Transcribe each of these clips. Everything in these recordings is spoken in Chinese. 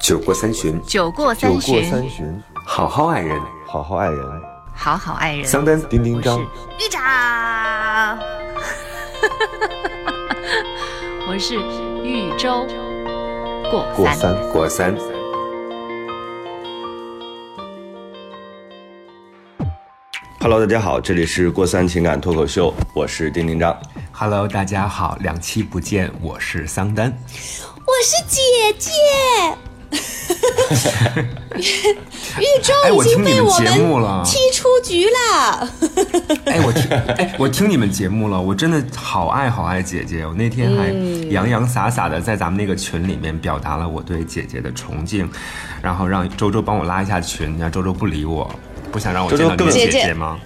酒过三巡，酒过酒过三巡，好好爱人。好好爱人。好好爱人。桑丹，丁丁张，玉长，我是豫州过三。过三。过三。Hello，大家好，这里是过三情感脱口秀，我是丁丁张。Hello，大家好，两期不见，我是桑丹。我是姐姐。豫州哎我已经被我们踢出局了。哎，我听，哎，我听你们节目了，我真的好爱好爱姐姐。我那天还洋洋洒洒的在咱们那个群里面表达了我对姐姐的崇敬，然后让周周帮我拉一下群，然后周周不理我，不想让我周周更见到你的姐姐姐姐吗？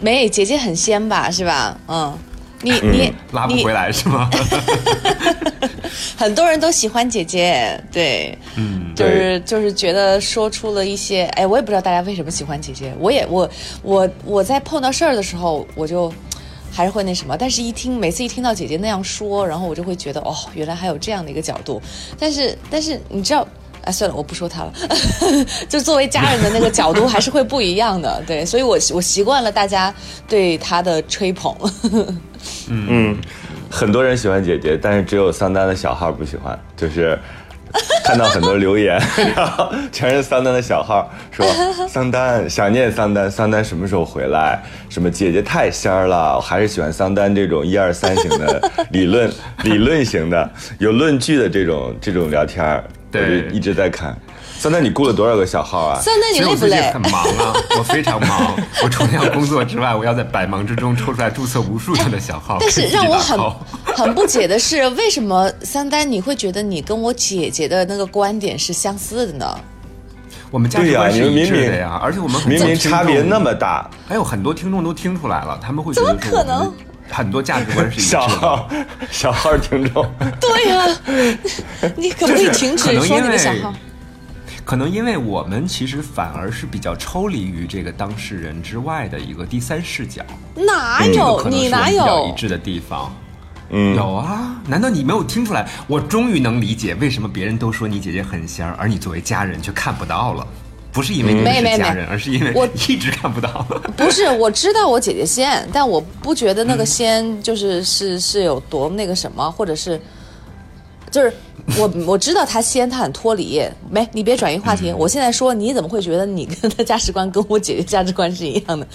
没，姐姐很仙吧，是吧？嗯，你你你拉不回来是吗？很多人都喜欢姐姐，对，嗯，就是就是觉得说出了一些，哎，我也不知道大家为什么喜欢姐姐，我也我我我在碰到事儿的时候，我就还是会那什么，但是一听每次一听到姐姐那样说，然后我就会觉得哦，原来还有这样的一个角度，但是但是你知道。哎，算了，我不说他了。就作为家人的那个角度，还是会不一样的。对，所以我我习惯了大家对他的吹捧。嗯，很多人喜欢姐姐，但是只有桑丹的小号不喜欢，就是看到很多留言，然后全是桑丹的小号，说桑丹想念桑丹，桑丹什么时候回来？什么姐姐太仙儿了，我还是喜欢桑丹这种一二三型的理论理论型的有论据的这种这种聊天儿，我对就一直在看。三丹，你雇了多少个小号啊？三丹，你累不累很？忙啊，我非常忙。我除了要工作之外，我要在百忙之中抽出来注册无数个的小号。但是让我很很不解的是，为什么三丹你会觉得你跟我姐姐的那个观点是相似的呢？我们价值对呀观是一致的呀，而且我们明明差别那么大，还有很多听众都听出来了，他们会觉得说怎么可能很多价值观是一致的。小号小号听众。对呀、你可不可以停止说你的小号？可能因为我们其实反而是比较抽离于这个当事人之外的一个第三视角，哪有？你哪有比较一有？致的地方。嗯，有啊，难道你没有听出来？我终于能理解为什么别人都说你姐姐很仙儿，而你作为家人却看不到了。不是因为你们没没没。是家人，而是因为我一直看不到。不是，我知道我姐姐仙，但我不觉得那个仙就是是是有多那个什么，或者是就是我 我知道他先他很脱离。没，你别转移话题。我现在说，你怎么会觉得你跟他价值观跟我姐姐价值观是一样的？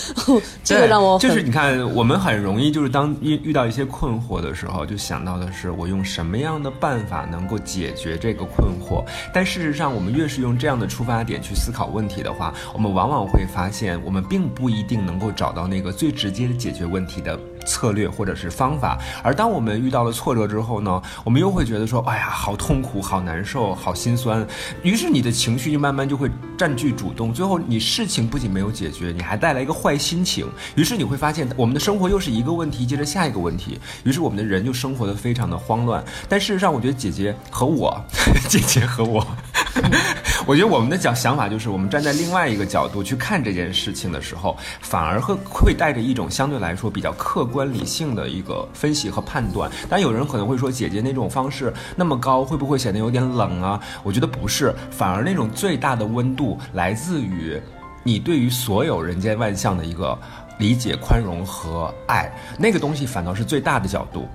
这个让我就是你看，我们很容易就是当遇遇到一些困惑的时候，就想到的是我用什么样的办法能够解决这个困惑。但事实上，我们越是用这样的出发点去思考问题的话，我们往往会发现，我们并不一定能够找到那个最直接的解决问题的策略或者是方法。而当我们遇到了挫折之后呢，我们又会觉得说，哎呀，好痛苦，好难受，好心酸。于是你的情绪就慢慢就会占据主动，最后你事情不仅没有解决，你还带来一个坏心情。于是你会发现，我们的生活又是一个问题接着下一个问题，于是我们的人就生活的非常的慌乱。但事实上，我觉得姐姐和我，姐姐和我。我觉得我们的角想法就是，我们站在另外一个角度去看这件事情的时候，反而会会带着一种相对来说比较客观理性的一个分析和判断。但有人可能会说，姐姐那种方式那么高，会不会显得有点冷啊？我觉得不是，反而那种最大的温度来自于你对于所有人间万象的一个理解、宽容和爱，那个东西反倒是最大的角度。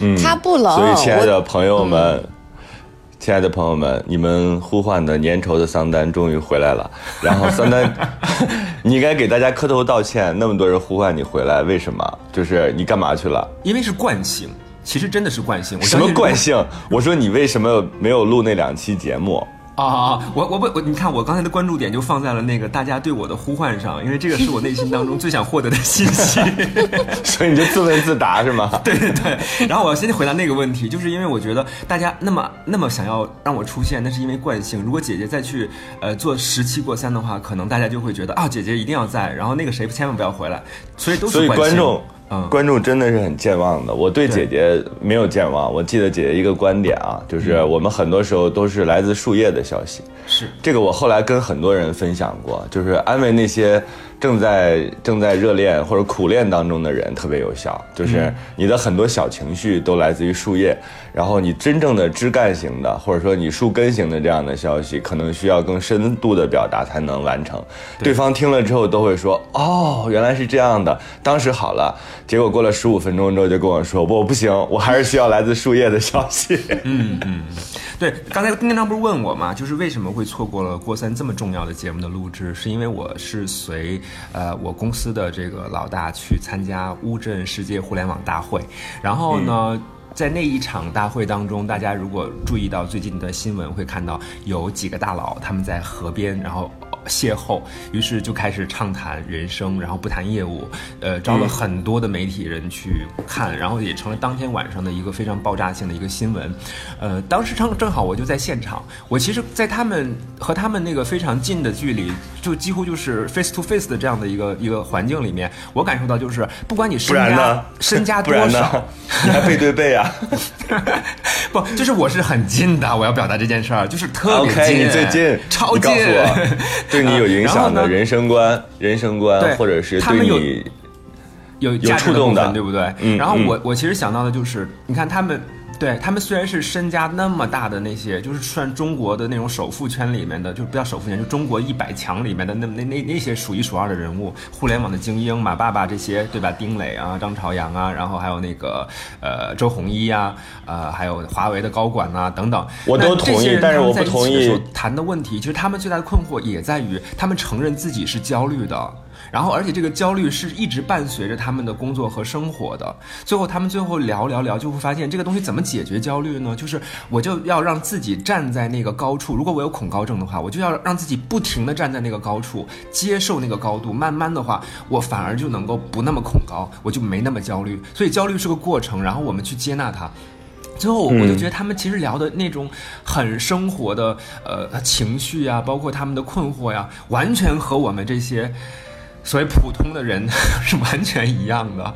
嗯，他不冷。所以，亲爱的朋友们，亲爱的朋友们，你们呼唤的粘稠的桑丹终于回来了。然后桑丹，你应该给大家磕头道歉，那么多人呼唤你回来，为什么？就是你干嘛去了？因为是惯性，其实真的是惯性。我什么惯性？我说你为什么没有录那两期节目？啊！我我不我，你看我刚才的关注点就放在了那个大家对我的呼唤上，因为这个是我内心当中最想获得的信息。所以你就自问自答是吗？对对对，然后我要先回答那个问题，就是因为我觉得大家那么那么想要让我出现，那是因为惯性。如果姐姐再去呃做十七过三的话，可能大家就会觉得啊，姐姐一定要在，然后那个谁千万不要回来，所以都是观众，嗯观众真的是很健忘的。我对姐姐没有健忘，我记得姐姐一个观点啊，就是我们很多时候都是来自树叶的消息。是这个我后来跟很多人分享过，就是安慰那些正在正在热恋或者苦恋当中的人特别有效，就是你的很多小情绪都来自于树叶，然后你真正的枝干型的或者说你树根型的这样的消息，可能需要更深度的表达才能完成。对方听了之后都会说：“哦，原来是这样的。”当时好了，结果过了十五分钟之后就跟我说：“我不行，我还是需要来自树叶的消息。”嗯嗯，对，刚才丁丁章不是问我吗？就是为什么会错过了郭三这么重要的节目的录制？是因为我是随呃我公司的这个老大去参加乌镇世界互联网大会，然后呢。在那一场大会当中，大家如果注意到最近的新闻，会看到有几个大佬他们在河边，然后邂逅，于是就开始畅谈人生，然后不谈业务，呃，招了很多的媒体人去看，然后也成了当天晚上的一个非常爆炸性的一个新闻。呃，当时正正好我就在现场，我其实，在他们和他们那个非常近的距离，就几乎就是 face to face 的这样的一个一个环境里面，我感受到就是不管你身家身家多少，你还背对背啊。不，就是我是很近的，我要表达这件事儿，就是特别近，你最近，超近，对你有影响的人生观、人生观，或者是对你有有触动的，对不对？然后我我其实想到的就是，你看他们。对他们虽然是身家那么大的那些，就是算中国的那种首富圈里面的，就不叫首富圈，就中国一百强里面的那那那那些数一数二的人物，互联网的精英，马爸爸这些，对吧？丁磊啊，张朝阳啊，然后还有那个呃周鸿祎啊，呃，还有华为的高管啊等等，我都同意，但是我不同意谈的问题，其实他们最大的困惑也在于，他们承认自己是焦虑的。然后，而且这个焦虑是一直伴随着他们的工作和生活的。最后，他们最后聊聊聊，就会发现这个东西怎么解决焦虑呢？就是我就要让自己站在那个高处。如果我有恐高症的话，我就要让自己不停地站在那个高处，接受那个高度。慢慢的话，我反而就能够不那么恐高，我就没那么焦虑。所以焦虑是个过程，然后我们去接纳它。最后，我就觉得他们其实聊的那种很生活的呃情绪呀，包括他们的困惑呀，完全和我们这些。所以普通的人 是完全一样的，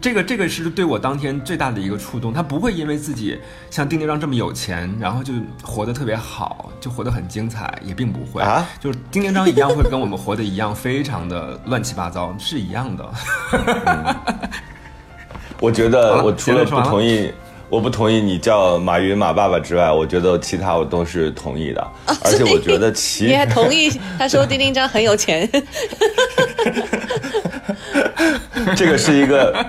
这个这个是对我当天最大的一个触动。他不会因为自己像丁丁章这么有钱，然后就活得特别好，就活得很精彩，也并不会啊。就是丁丁章一样会跟我们活的一样，非常的乱七八糟，是一样的。我觉得我除了不同意。我不同意你叫马云马爸爸之外，我觉得其他我都是同意的，而且我觉得其你还同意 他说丁丁张很有钱，这个是一个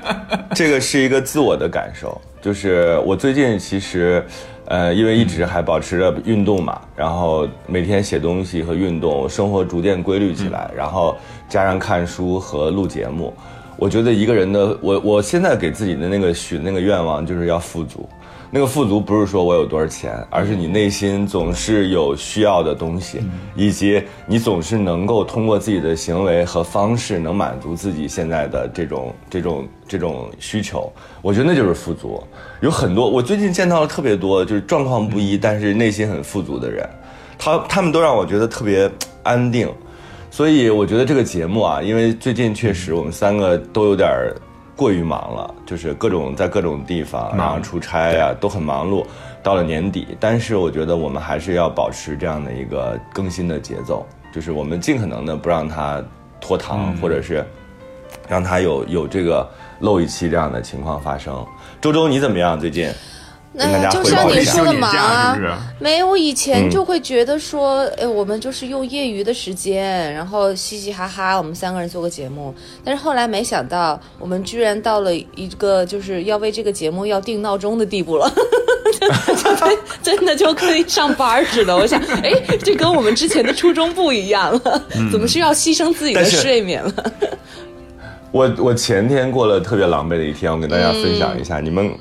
这个是一个自我的感受，就是我最近其实，呃，因为一直还保持着运动嘛，然后每天写东西和运动，生活逐渐规律起来，然后加上看书和录节目。我觉得一个人的我，我现在给自己的那个许那个愿望就是要富足。那个富足不是说我有多少钱，而是你内心总是有需要的东西，以及你总是能够通过自己的行为和方式能满足自己现在的这种这种这种需求。我觉得那就是富足。有很多我最近见到了特别多，就是状况不一，但是内心很富足的人，他他们都让我觉得特别安定。所以我觉得这个节目啊，因为最近确实我们三个都有点过于忙了，就是各种在各种地方，然后出差啊，都很忙碌。到了年底，但是我觉得我们还是要保持这样的一个更新的节奏，就是我们尽可能的不让它拖堂，或者是让它有有这个漏一期这样的情况发生。周周你怎么样？最近？那就像你说的忙啊，没有，我以前就会觉得说，哎，我们就是用业余的时间，然后嘻嘻哈哈，我们三个人做个节目。但是后来没想到，我们居然到了一个就是要为这个节目要定闹钟的地步了，真的就可以上班似的。我想，哎，这跟我们之前的初衷不一样了，怎么是要牺牲自己的睡眠了？我我前天过了特别狼狈的一天，我跟大家分享一下，你们。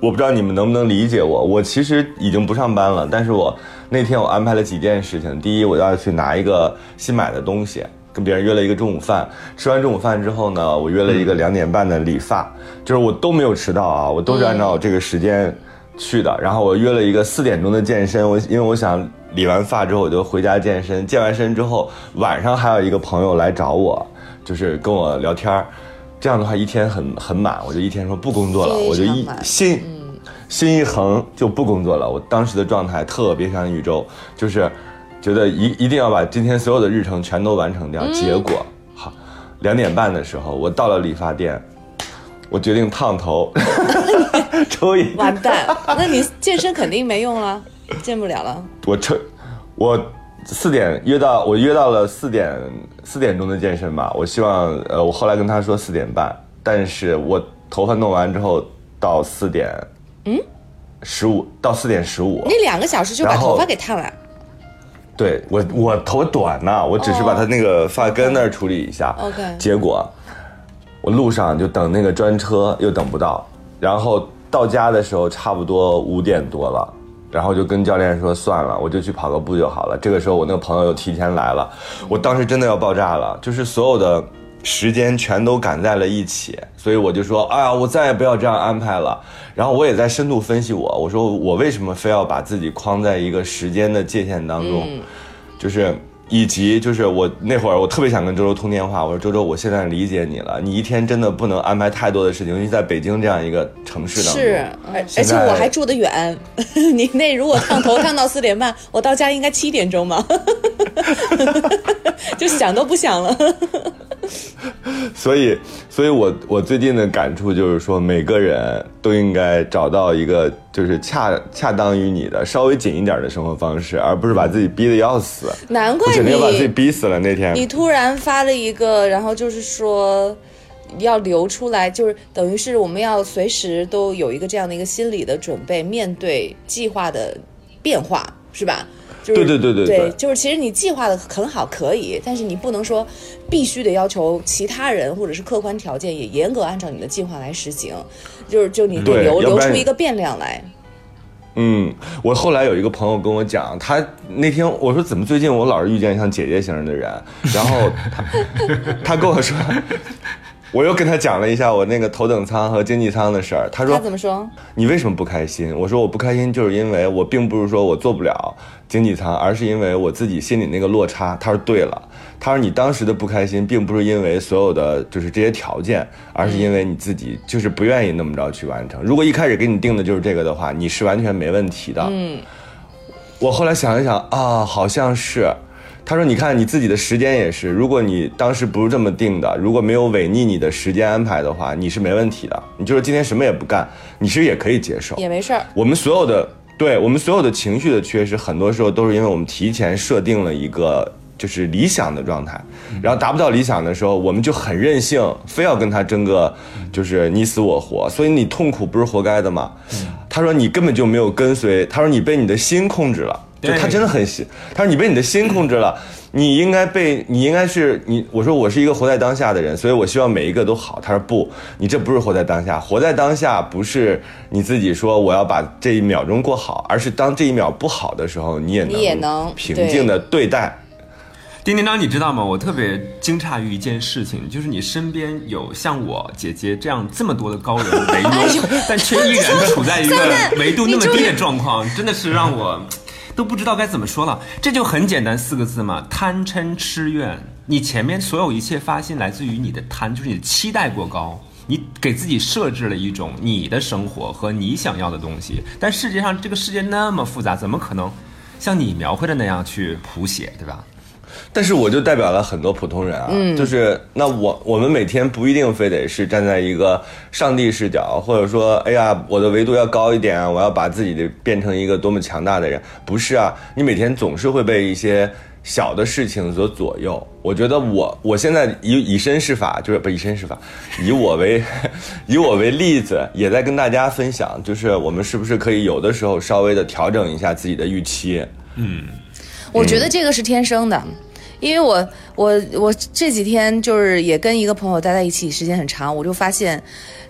我不知道你们能不能理解我。我其实已经不上班了，但是我那天我安排了几件事情。第一，我要去拿一个新买的东西，跟别人约了一个中午饭。吃完中午饭之后呢，我约了一个两点半的理发，就是我都没有迟到啊，我都是按照这个时间去的。然后我约了一个四点钟的健身，我因为我想理完发之后我就回家健身，健完身之后晚上还有一个朋友来找我，就是跟我聊天儿。这样的话，一天很很满，我就一天说不工作了，我就一心心一横就不工作了。我当时的状态特别像宇宙，就是觉得一一定要把今天所有的日程全都完成掉。结果好，两点半的时候，我到了理发店，我决定烫头，抽一，完蛋，那你健身肯定没用了，健不了了。我抽，我四点约到，我约到了四点四点钟的健身吧。我希望，呃，我后来跟他说四点半，但是我头发弄完之后到四点，嗯，十五到四点十五你，两个小时就把头发给烫了，对我我头短呐、我只是把他那个发根那儿处理一下。OK 结果我路上就等那个专车又等不到，然后到家的时候差不多五点多了，然后就跟教练说算了，我就去跑个步就好了。这个时候我那个朋友又提前来了，我当时真的要爆炸了，就是所有的。时间全都赶在了一起，所以我就说，哎呀，我再也不要这样安排了。然后我也在深度分析我，我说我为什么非要把自己框在一个时间的界限当中，就是以及就是我那会儿我特别想跟周周通电话，我说周周，我现在理解你了，你一天真的不能安排太多的事情，尤其在北京这样一个城市当中。是，而而且我还住得远。你那如果烫头烫到四点半，我到家应该七点钟嘛，就想都不想了。所以，所以我我最近的感触就是说，每个人都应该找到一个就是恰恰当于你的稍微紧一点的生活方式，而不是把自己逼得要死。难怪我简直要把自己逼死了那天。你突然发了一个，然后就是说要留出来，就是等于是我们要随时都有一个这样的一个心理的准备，面对计划的变化，是吧？就是、对对对对对就是其实你计划的很好可以，但是你不能说必须得要求其他人或者是客观条件也严格按照你的计划来实行，就是就你得对留留出一个变量来。嗯，我后来有一个朋友跟我讲，他那天我说怎么最近我老是遇见像姐姐型的人，然后他 他跟我说，我又跟他讲了一下我那个头等舱和经济舱的事儿，他说他怎么说？你为什么不开心？我说我不开心，就是因为我并不是说我做不了经济舱，而是因为我自己心里那个落差。他说对了，他说你当时的不开心，并不是因为所有的就是这些条件，而是因为你自己就是不愿意那么着去完成。如果一开始给你定的就是这个的话，你是完全没问题的。嗯，我后来想一想啊，好像是。他说：“你看你自己的时间也是，如果你当时不是这么定的，如果没有违逆你的时间安排的话，你是没问题的。你就是今天什么也不干，你其实也可以接受。也没事儿。我们所有的对我们所有的情绪的缺失，很多时候都是因为我们提前设定了一个就是理想的状态，然后达不到理想的时候，我们就很任性，非要跟他争个就是你死我活，所以你痛苦不是活该的吗？他说你根本就没有跟随，他说你被你的心控制了。”就他真的很心，他说你被你的心控制了，你应该被你应该是你。我说我是一个活在当下的人，所以我希望每一个都好。他说不，你这不是活在当下，活在当下不是你自己说我要把这一秒钟过好，而是当这一秒不好的时候，你也能你也能平静的对待。丁丁章，你知道吗？我特别惊诧于一件事情，就是你身边有像我姐姐这样这么多的高人围拥，但却依然处在一个 维度那么低的状况，真的是让我都不知道该怎么说了。这就很简单四个字嘛：贪嗔痴怨。你前面所有一切发心来自于你的贪，就是你的期待过高。你给自己设置了一种你的生活和你想要的东西，但世界上这个世界那么复杂，怎么可能像你描绘的那样去谱写，对吧？但是我就代表了很多普通人啊，就是那我我们每天不一定非得是站在一个上帝视角，或者说，哎呀，我的维度要高一点啊，我要把自己的变成一个多么强大的人，不是啊，你每天总是会被一些小的事情所左右。我觉得我我现在以以身试法，就是不以身试法，以我为 以我为例子，也在跟大家分享，就是我们是不是可以有的时候稍微的调整一下自己的预期。我觉得这个是天生的，因为我我我这几天就是也跟一个朋友待在一起时间很长，我就发现，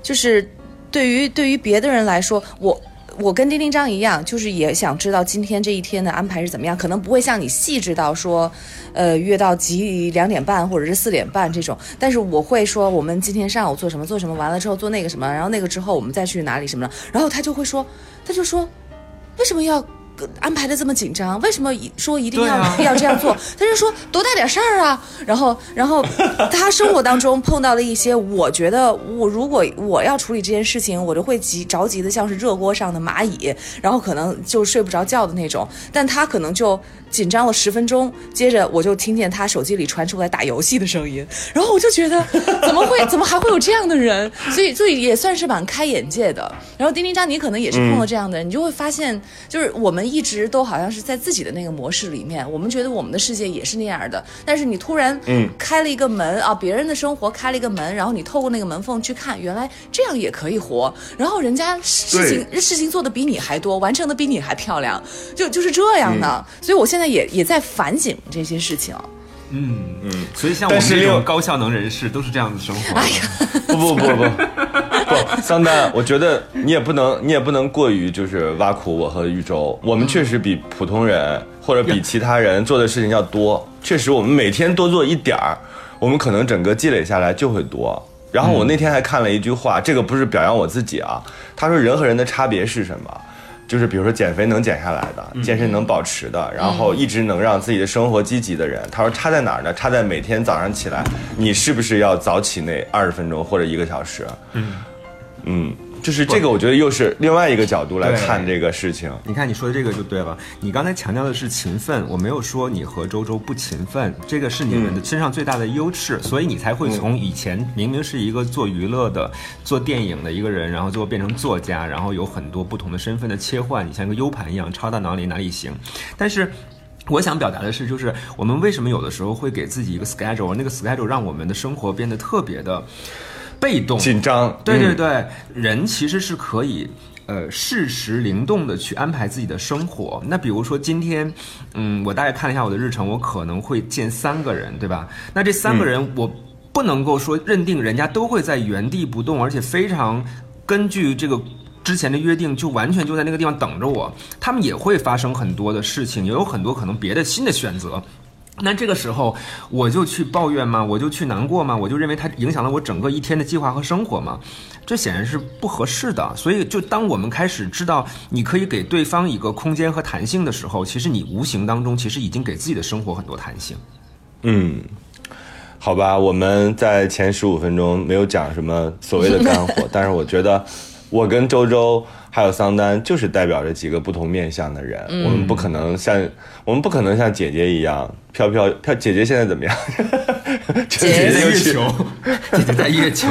就是对于对于别的人来说，我。我跟丁丁章一样，就是也想知道今天这一天的安排是怎么样，可能不会像你细致到说，呃，约到几两点半或者是四点半这种，但是我会说我们今天上午做什么做什么，完了之后做那个什么，然后那个之后我们再去哪里什么的，然后他就会说，他就说，为什么要安排的这么紧张？为什么一说一定要、对啊 要这样做？他就说多大点事儿啊。然后，然后他生活当中碰到了一些，我觉得我如果我要处理这件事情，我就会急着急的像是热锅上的蚂蚁，然后可能就睡不着觉的那种。但他可能就紧张了十分钟，接着我就听见他手机里传出来打游戏的声音，然后我就觉得 怎么会怎么还会有这样的人？所以所以也算是蛮开眼界的。然后丁丁张，你可能也是碰到这样的人，你就会发现，就是我们一直都好像是在自己的那个模式里面，我们觉得我们的世界也是那样的，但是你突然嗯开了一个门啊，别人的生活开了一个门，然后你透过那个门缝去看，原来这样也可以活，然后人家事情事情做的比你还多，完成的比你还漂亮，就就是这样的。嗯所以我现在也也在反省这些事情。嗯嗯，所以像我们这种高效能人士都是这样子生活的。哎呀，不不不不 不，桑丹，我觉得你也不能，你也不能过于就是挖苦我和玉州。我们确实比普通人或者比其他人做的事情要多。确实，我们每天多做一点儿，我们可能整个积累下来就会多。然后我那天还看了一句话，这个不是表扬我自己啊。他说人和人的差别是什么？就是比如说减肥能减下来的，健身能保持的，然后一直能让自己的生活积极的人，他说差在哪儿呢？差在每天早上起来，你是不是要早起那二十分钟或者一个小时？嗯嗯，就是这个，我觉得又是另外一个角度来看这个事情。你看你说的这个就对了。你刚才强调的是勤奋，我没有说你和周周不勤奋，这个是你们的身上最大的优势，所以你才会从以前明明是一个做娱乐的、做电影的一个人，然后最后变成作家，然后有很多不同的身份的切换，你像一个 U 盘一样抄到哪里哪里行。但是。我想表达的是，就是我们为什么有的时候会给自己一个 schedule，那个 schedule 让我们的生活变得特别的被动、紧张，对对嗯对，人其实是可以。呃，适时灵动的去安排自己的生活。那比如说今天，嗯，我大概看了一下我的日程，我可能会见三个人，对吧？那这三个人，我不能够说认定人家都会在原地不动，而且非常根据这个之前的约定，就完全就在那个地方等着我。他们也会发生很多的事情，也有很多可能别的新的选择。那这个时候，我就去抱怨吗？我就去难过吗？我就认为它影响了我整个一天的计划和生活吗？这显然是不合适的。所以，就当我们开始知道你可以给对方一个空间和弹性的时候，其实你无形当中其实已经给自己的生活很多弹性。嗯，好吧，我们在前十五分钟没有讲什么所谓的干货，但是我觉得我跟周周还有桑丹就是代表着几个不同面相的人，我们不可能像我们不可能像姐姐一样飘飘飘。姐姐现在怎么样？姐姐在月球，姐姐在月球。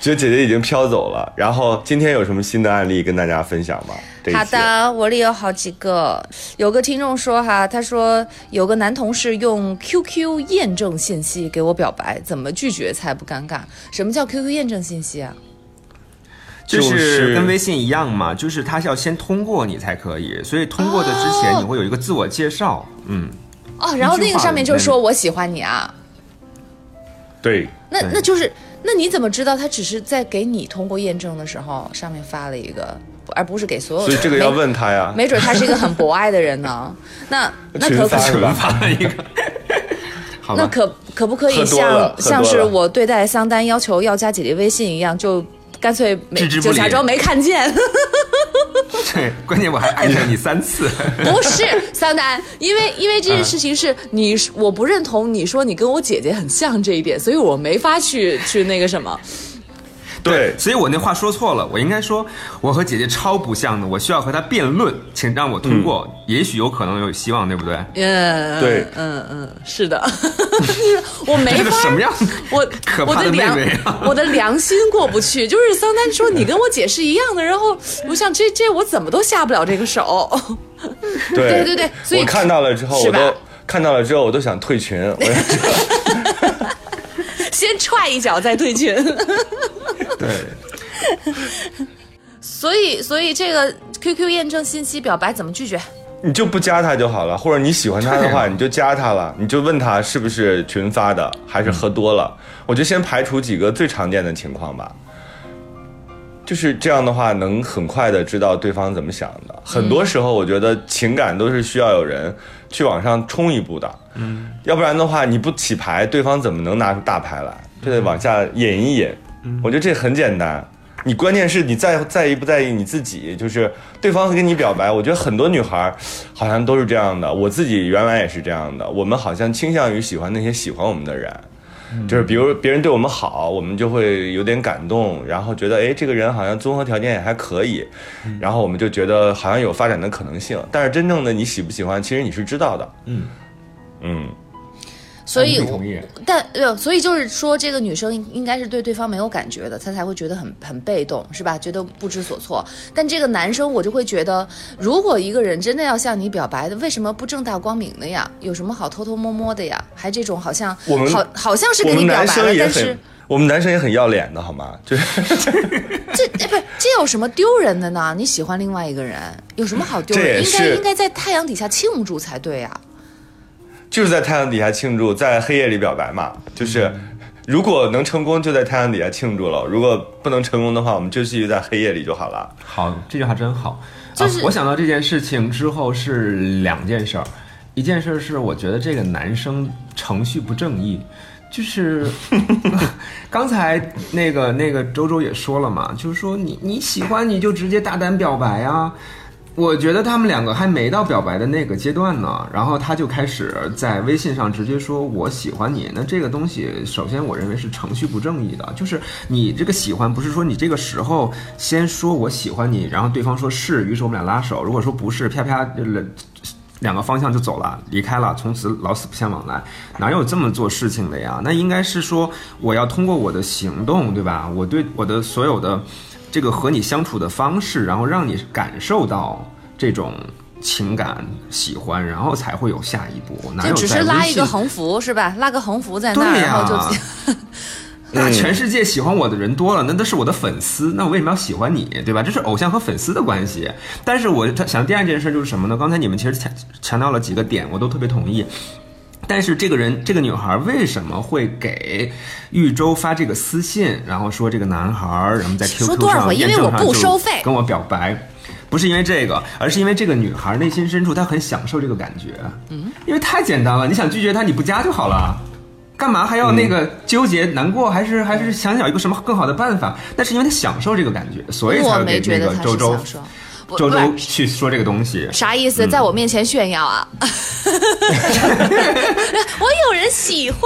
觉得姐姐已经飘走了。然后今天有什么新的案例跟大家分享吗？好的，我里有好几个。有个听众说哈，他说有个男同事用 QQ 验证信息给我表白，怎么拒绝才不尴尬？什么叫 QQ 验证信息啊？就就是是跟微信一样嘛，就是它是要先通过你才可以，所以通过的之前哦。你会有一个自我介绍，嗯，哦，然后那个上面就说我喜欢你啊，对，那那就是那你怎么知道他只是在给你通过验证的时候上面发了一个，而不是给所有人？所以这个要问他呀。没准他是一个很博爱的人呢。那那群可可发是吧。发了一个，那可可不可以像像是我对待桑丹要求要加姐姐微信一样，就干脆没就假装没看见？对，关键我还爱上你三次，不是桑丹，因为因为这件事情是你我不认同你说你跟我姐姐很像这一点，所以我没法去去那个什么。对，所以我那话说错了，我应该说我和姐姐超不像的，我需要和她辩论，请让我通过，也许有可能有希望，对不对？嗯，对嗯嗯，是的，我没法什么样我 可怕的我良妹妹啊我的良心过不去。就是桑丹说你跟我姐是一样的，然后我想这这我怎么都下不了这个手。对对对对所以我看到了之后，我都看到了之后，我都想退群。我先踹一脚再退群。对，所以所以这个 QQ 验证信息表白怎么拒绝？你就不加他就好了，或者你喜欢他的话，啊你就加他了，你就问他是不是群发的，还是喝多了。我就先排除几个最常见的情况吧。就是这样的话，能很快的知道对方怎么想的。很多时候，我觉得情感都是需要有人去往上冲一步的。嗯，要不然的话，你不起牌，对方怎么能拿出大牌来？就得往下引一演。我觉得这很简单。你关键是你在在意不在意你自己，就是对方跟你表白，我觉得很多女孩好像都是这样的，我自己原来也是这样的，我们好像倾向于喜欢那些喜欢我们的人。就是比如别人对我们好，我们就会有点感动，然后觉得哎，这个人好像综合条件也还可以，然后我们就觉得好像有发展的可能性。但是真正的你喜不喜欢，其实你是知道的。嗯嗯，所以我同意，但呃，所以就是说，这个女生应该是对对方没有感觉的，她才会觉得很很被动，是吧？觉得不知所措。但这个男生，我就会觉得，如果一个人真的要向你表白的，为什么不正大光明的呀？有什么好偷偷摸摸的呀？还这种好像我们好好像是跟你表白了，但是，我们男生也很要脸的好吗？就是 这哎不是这有什么丢人的呢？你喜欢另外一个人，有什么好丢人？应该应该在太阳底下庆祝才对呀。就是在太阳底下庆祝，在黑夜里表白嘛。就是如果能成功，就在太阳底下庆祝了；如果不能成功的话，我们就继续在黑夜里就好了。好，这句话真好。就是啊、我想到这件事情之后是两件事儿，一件事儿是我觉得这个男生程序不正义，就是 刚才那个那个周周也说了嘛，就是说你你喜欢你就直接大胆表白啊。我觉得他们两个还没到表白的那个阶段呢，然后他就开始在微信上直接说我喜欢你。那这个东西，首先我认为是程序不正义的，就是你这个喜欢不是说你这个时候先说我喜欢你，然后对方说是，于是我们俩拉手。如果说不是，啪啪两个方向就走了，离开了，从此老死不相往来，哪有这么做事情的呀？那应该是说我要通过我的行动，对吧？我对我的所有的。这个和你相处的方式，然后让你感受到这种情感喜欢，然后才会有下一步。哪有就只是拉一个横幅是吧？拉个横幅在那然后就。那全世界喜欢我的人多了，那都是我的粉丝，那我为什么要喜欢你，对吧？这是偶像和粉丝的关系。但是我想第二件事就是什么呢？刚才你们其实强强调了几个点，我都特别同意。但是这个人，这个女孩为什么会给玉州发这个私信，然后说这个男孩，然后在说 QQ 多少回因为我上验证上就不收费跟我表白？不是因为这个，而是因为这个女孩内心深处她很享受这个感觉。嗯，因为太简单了，你想拒绝她，你不加就好了。干嘛还要那个纠结难过？还是还是想想一个什么更好的办法？那是因为她享受这个感觉，所以才会给那个周周周周去说这个东西。啥意思？在我面前炫耀啊！我有人喜欢，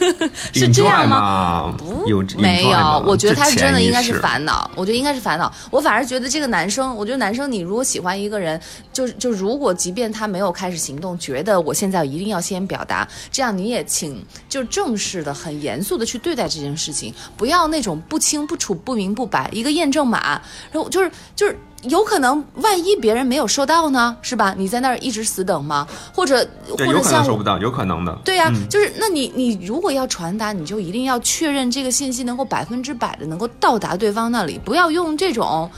是这样吗？不有没有，我觉得他是真的应该是烦。烦恼。我觉得应该是烦恼。我反而觉得这个男生，我觉得男生，你如果喜欢一个人，就就如果即便他没有开始行动，觉得我现在一定要先表达，这样你也请就正式的、很严肃的去对待这件事情，不要那种不清不楚、不明不白，一个验证码，然后就是就是。有可能，万一别人没有收到呢，是吧？你在那儿一直死等吗？或者或对，有可能者像收不到，有可能的。对呀、就是那你你如果要传达，你就一定要确认这个信息能够百分之百的能够到达对方那里，不要用这种，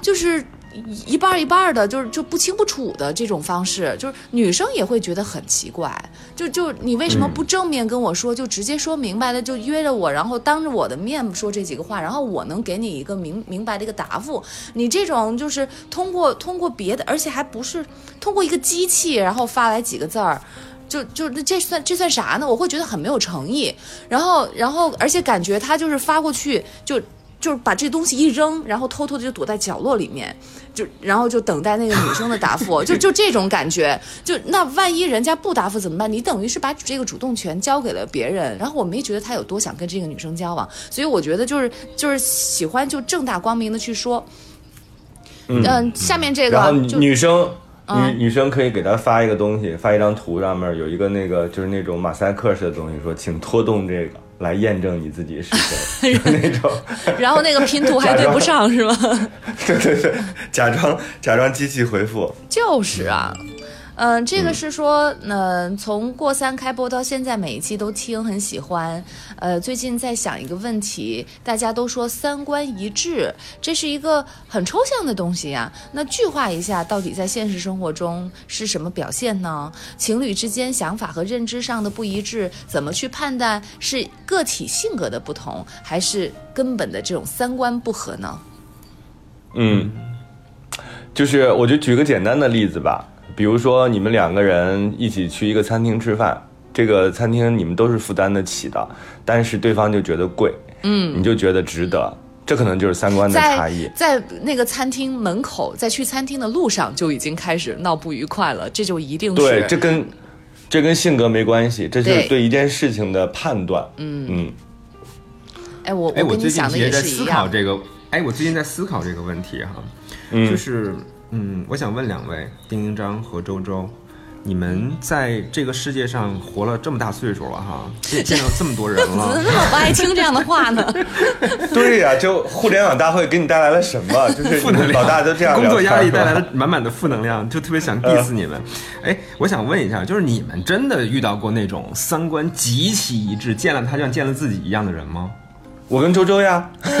就是一半一半的，就是就不清不楚的这种方式，就是女生也会觉得很奇怪，就就你为什么不正面跟我说，就直接说明白了，就约着我，然后当着我的面说这几个话，然后我能给你一个明明白的一个答复。你这种就是通过通过别的，而且还不是通过一个机器，然后发来几个字儿。就就这算这算啥呢？我会觉得很没有诚意，然后然后而且感觉他就是发过去就就是把这东西一扔，然后偷偷的就躲在角落里面，就然后就等待那个女生的答复，就 就这种感觉。就那万一人家不答复怎么办？你等于是把这个主动权交给了别人，然后我没觉得他有多想跟这个女生交往，所以我觉得就是就是喜欢就正大光明的去说。嗯、下面这然后女个女生。嗯女女生可以给他发一个东西，发一张图，上面有一个那个就是那种马赛克式的东西，说请拖动这个来验证你自己是 谁，就是那种，然后那个拼图还对不上是吗？对对对，假装假装机器回复，就是啊，嗯、这个是说，嗯、从过三开播到现在，每一期都听，很喜欢。呃，最近在想一个问题，大家都说三观一致，这是一个很抽象的东西呀、那具化一下，到底在现实生活中是什么表现呢？情侣之间想法和认知上的不一致，怎么去判断是个体性格的不同，还是根本的这种三观不合呢？嗯，就是我就举个简单的例子吧，比如说你们两个人一起去一个餐厅吃饭，这个餐厅你们都是负担得起的，但是对方就觉得贵，嗯，你就觉得值得。这可能就是三观的差异在。在那个餐厅门口，在去餐厅的路上就已经开始闹不愉快了，这就一定是对，这跟这跟性格没关系，这是对对一件事情的判断。嗯嗯，哎，我哎，我跟你最近想的也在思是一样。考这个，哎，我最近在思考这个问题哈，就是嗯，我想问两位丁丁章和周周。你们在这个世界上活了这么大岁数了哈，见见到这么多人了 怎么，那么不爱听这样的话呢？对呀、就互联网大会给你带来了什么？就是 负能量，老大都这样工作压力带来了满满的负能量，就特别想 diss 你们。哎，我想问一下，就是你们真的遇到过那种三观极其一致，见了他就像见了自己一样的人吗？我跟周周呀，对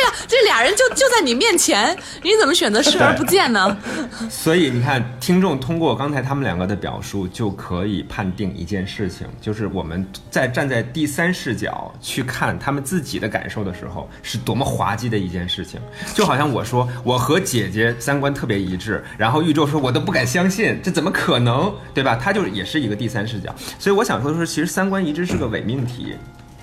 啊，这俩人就就在你面前，你怎么选择视而不见呢？所以你看，听众通过刚才他们两个的表述，就可以判定一件事情，就是我们在站在第三视角去看他们自己的感受的时候，是多么滑稽的一件事情。就好像我说我和姐姐三观特别一致，然后玉宙说我都不敢相信，这怎么可能，对吧？他就也是一个第三视角。所以我想说的是，其实三观一致是个伪命题。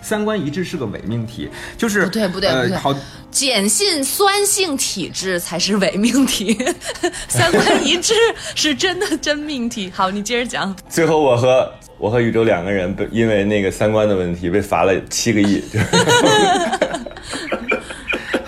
三观一致是个伪命题，就是不对不对不对呃、好碱性酸性体质才是伪命题，三观一致是真的真命题。好，你接着讲。最后我和我和宇宙两个人被因为那个三观的问题被罚了七个亿，就 是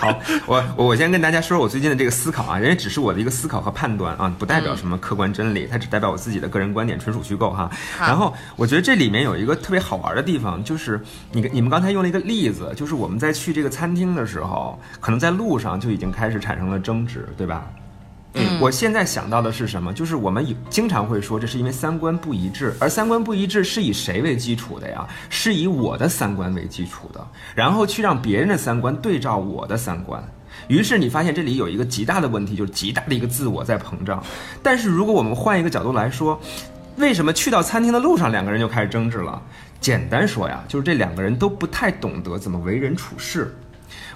好，我我我先跟大家说说我最近的这个思考啊，人家只是我的一个思考和判断啊，不代表什么客观真理，它只代表我自己的个人观点，纯属虚构哈。然后我觉得这里面有一个特别好玩的地方，就是你你们刚才用了一个例子，就是我们在去这个餐厅的时候，可能在路上就已经开始产生了争执，对吧？嗯，我现在想到的是什么？就是我们有经常会说，这是因为三观不一致，而三观不一致是以谁为基础的呀？是以我的三观为基础的，然后去让别人的三观对照我的三观。于是你发现这里有一个极大的问题，就是极大的一个自我在膨胀。但是如果我们换一个角度来说，为什么去到餐厅的路上两个人就开始争执了？简单说呀，就是这两个人都不太懂得怎么为人处事。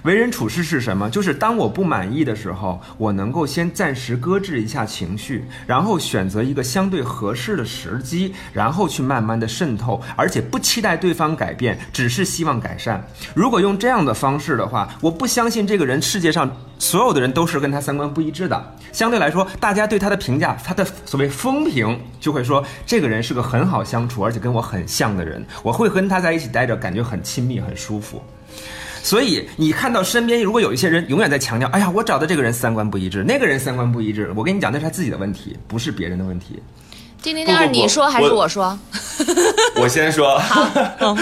为人处事是什么？就是当我不满意的时候，我能够先暂时搁置一下情绪，然后选择一个相对合适的时机，然后去慢慢的渗透，而且不期待对方改变，只是希望改善。如果用这样的方式的话，我不相信这个人世界上所有的人都是跟他三观不一致的。相对来说，大家对他的评价，他的所谓风评，就会说这个人是个很好相处，而且跟我很像的人，我会跟他在一起待着，感觉很亲密，很舒服。所以你看到身边如果有一些人永远在强调，哎呀，我找的这个人三观不一致，那个人三观不一致，我跟你讲，那是他自己的问题，不是别人的问题。丁丁丁你说还是我？我说？我先说，